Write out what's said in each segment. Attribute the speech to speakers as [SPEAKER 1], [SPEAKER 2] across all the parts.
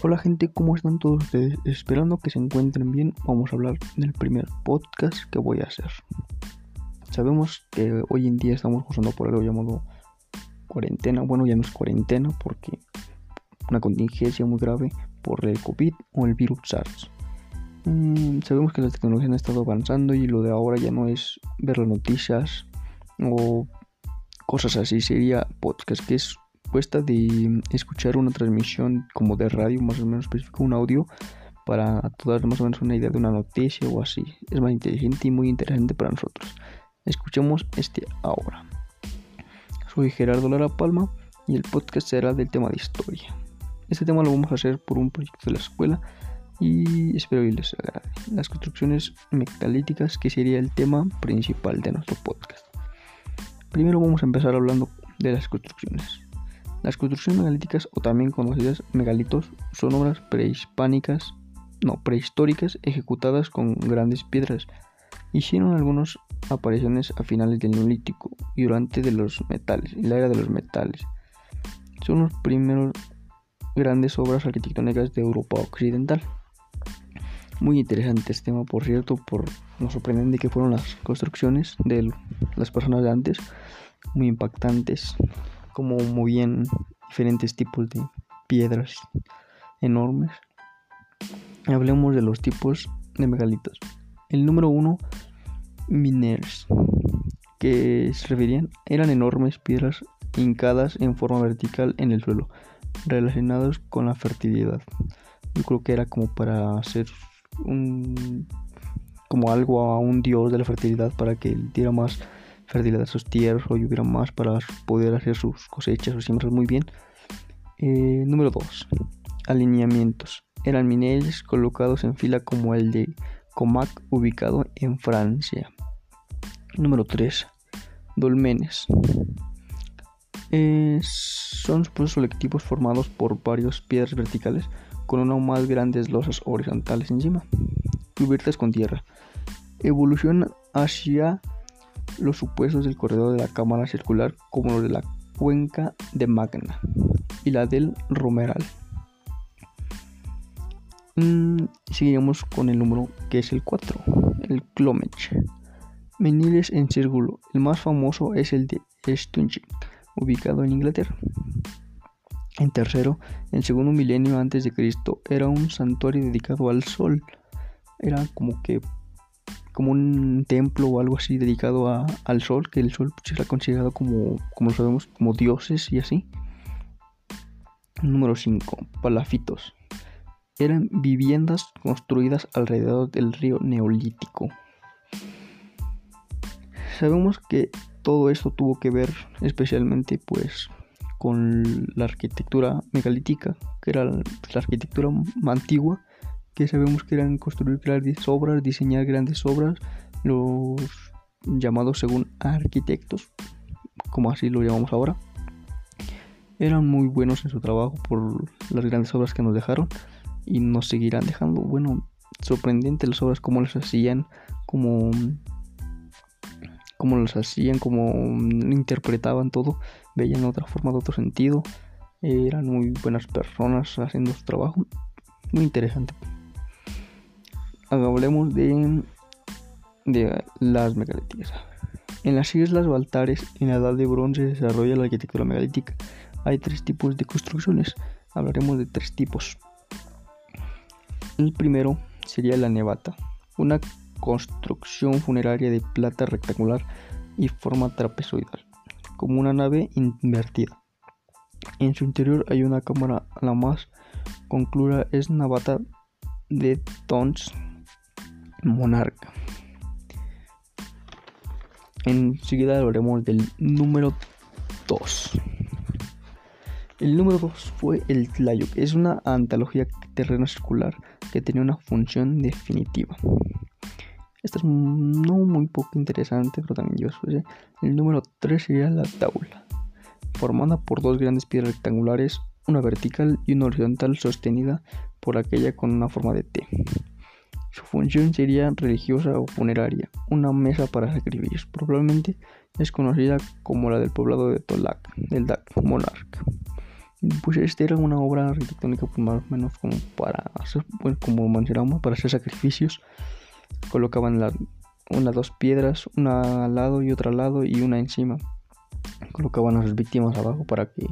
[SPEAKER 1] Hola gente, ¿cómo están todos ustedes? Esperando que se encuentren bien, vamos a hablar del primer podcast que voy a hacer. Sabemos que hoy en día estamos pasando por algo llamado cuarentena. Bueno, ya no es cuarentena porque una contingencia muy grave por el COVID o el virus SARS. Mm, sabemos que la tecnología ha estado avanzando y lo de ahora ya no es ver las noticias o cosas así, sería podcast, que es cuesta de escuchar una transmisión como de radio, más o menos específico, un audio, para dar más o menos una idea de una noticia o así. Es más inteligente y muy interesante para nosotros. Escuchemos este ahora. Soy Gerardo Lara Palma y el podcast será del tema de historia. Este tema lo vamos a hacer por un proyecto de la escuela y espero que les agrade. Las construcciones megalíticas, que sería el tema principal de nuestro podcast. Primero vamos a empezar hablando de las construcciones. Las construcciones megalíticas o también conocidas megalitos son obras prehispánicas, no, prehistóricas ejecutadas con grandes piedras. Hicieron algunas apariciones a finales del Neolítico y durante de los metales, la era de los metales. Son los primeros grandes obras arquitectónicas de Europa Occidental. Muy interesante este tema, por cierto, por lo sorprendente que fueron las construcciones de las personas de antes, muy impactantes como movían diferentes tipos de piedras enormes. Hablemos de los tipos de megalitos. El número uno, miners, que se referían, eran enormes piedras hincadas en forma vertical en el suelo, relacionados con la fertilidad. Yo creo que era como para hacer un como algo a un dios de la fertilidad para que diera más fertilidad a sus tierras o hubiera más para poder hacer sus cosechas o siembras muy bien. Eh, número 2. Alineamientos. Eran mineros colocados en fila como el de Comac ubicado en Francia. Número 3. Dolmenes. Eh, son supuestos colectivos formados por varias piedras verticales con una o más grandes losas horizontales encima, cubiertas con tierra. Evolución hacia los supuestos del corredor de la cámara circular como los de la cuenca de Magna y la del Romeral. Mm, seguiremos con el número que es el 4, el Clomech. Meniles en círculo. El más famoso es el de Stonehenge, ubicado en Inglaterra. En tercero, en segundo milenio antes de Cristo, era un santuario dedicado al sol. Era como que como un templo o algo así dedicado al sol, que el sol pues, era considerado como, como sabemos, como dioses y así. Número 5. Palafitos. Eran viviendas construidas alrededor del río Neolítico. Sabemos que todo esto tuvo que ver especialmente pues con la arquitectura megalítica, que era la arquitectura antigua que sabemos que eran construir grandes obras, diseñar grandes obras, los llamados según arquitectos, como así lo llamamos ahora, eran muy buenos en su trabajo por las grandes obras que nos dejaron y nos seguirán dejando. Bueno, sorprendente las obras, cómo las hacían, cómo, cómo las hacían, cómo interpretaban todo, veían de otra forma, de otro sentido. Eran muy buenas personas haciendo su trabajo. Muy interesante hablemos de, de las megalíticas. En las islas Baltares, en la edad de bronce, desarrolla la arquitectura megalítica. Hay tres tipos de construcciones. Hablaremos de tres tipos. El primero sería la nevata, una construcción funeraria de plata rectangular y forma trapezoidal, como una nave invertida. En su interior hay una cámara, la más concluida es Navata de Tons monarca. Enseguida hablaremos del número 2. El número 2 fue el Tlayuk. Es una antología terreno circular que tenía una función definitiva. Esta es no muy poco interesante, pero también yo ¿eh? El número 3 sería la taula, formada por dos grandes piedras rectangulares, una vertical y una horizontal sostenida por aquella con una forma de T. Su función sería religiosa o funeraria, una mesa para sacrificios. Probablemente es conocida como la del poblado de Tolac, del Dac Monarca. Pues esta era una obra arquitectónica pues más o menos como para hacer, bueno, como para hacer sacrificios. Colocaban unas dos piedras, una al lado y otra al lado y una encima. Colocaban a sus víctimas abajo para que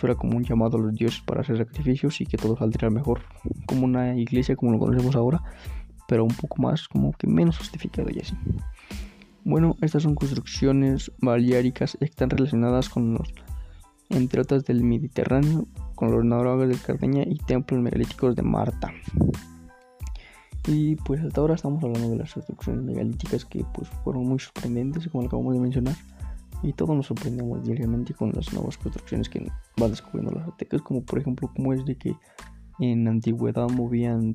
[SPEAKER 1] fuera como un llamado a los dioses para hacer sacrificios y que todo saldría mejor, como una iglesia como lo conocemos ahora, pero un poco más como que menos justificado y así. Bueno, estas son construcciones baleáricas que están relacionadas con los, entre otras del Mediterráneo, con los náufragos de Cardeña y templos megalíticos de Marta. Y pues hasta ahora estamos hablando de las construcciones megalíticas que pues fueron muy sorprendentes, como acabamos de mencionar. Y todos nos sorprendemos diariamente con las nuevas construcciones que van descubriendo las aztecas, como por ejemplo como es de que en antigüedad movían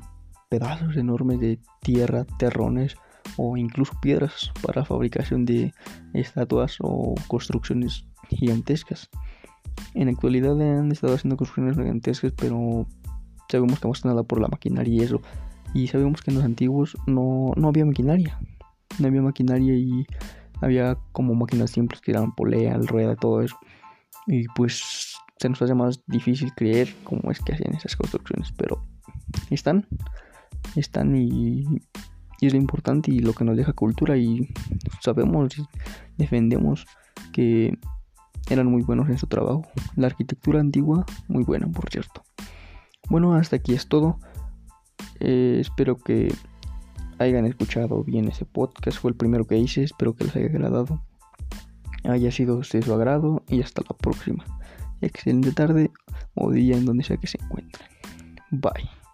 [SPEAKER 1] pedazos enormes de tierra, terrones o incluso piedras para fabricación de estatuas o construcciones gigantescas. En la actualidad han estado haciendo construcciones gigantescas, pero sabemos que más que nada por la maquinaria y eso y sabemos que en los antiguos no, no había maquinaria. No había maquinaria y había como máquinas simples que eran polea, rueda, todo eso. Y pues se nos hace más difícil creer cómo es que hacían esas construcciones. Pero están, están y, y es lo importante y lo que nos deja cultura. Y sabemos y defendemos que eran muy buenos en su trabajo. La arquitectura antigua, muy buena, por cierto. Bueno, hasta aquí es todo. Eh, espero que hayan escuchado bien ese podcast. Fue el primero que hice. Espero que les haya agradado. Haya sido de su agrado. Y hasta la próxima. Excelente tarde o día en donde sea que se encuentren. Bye.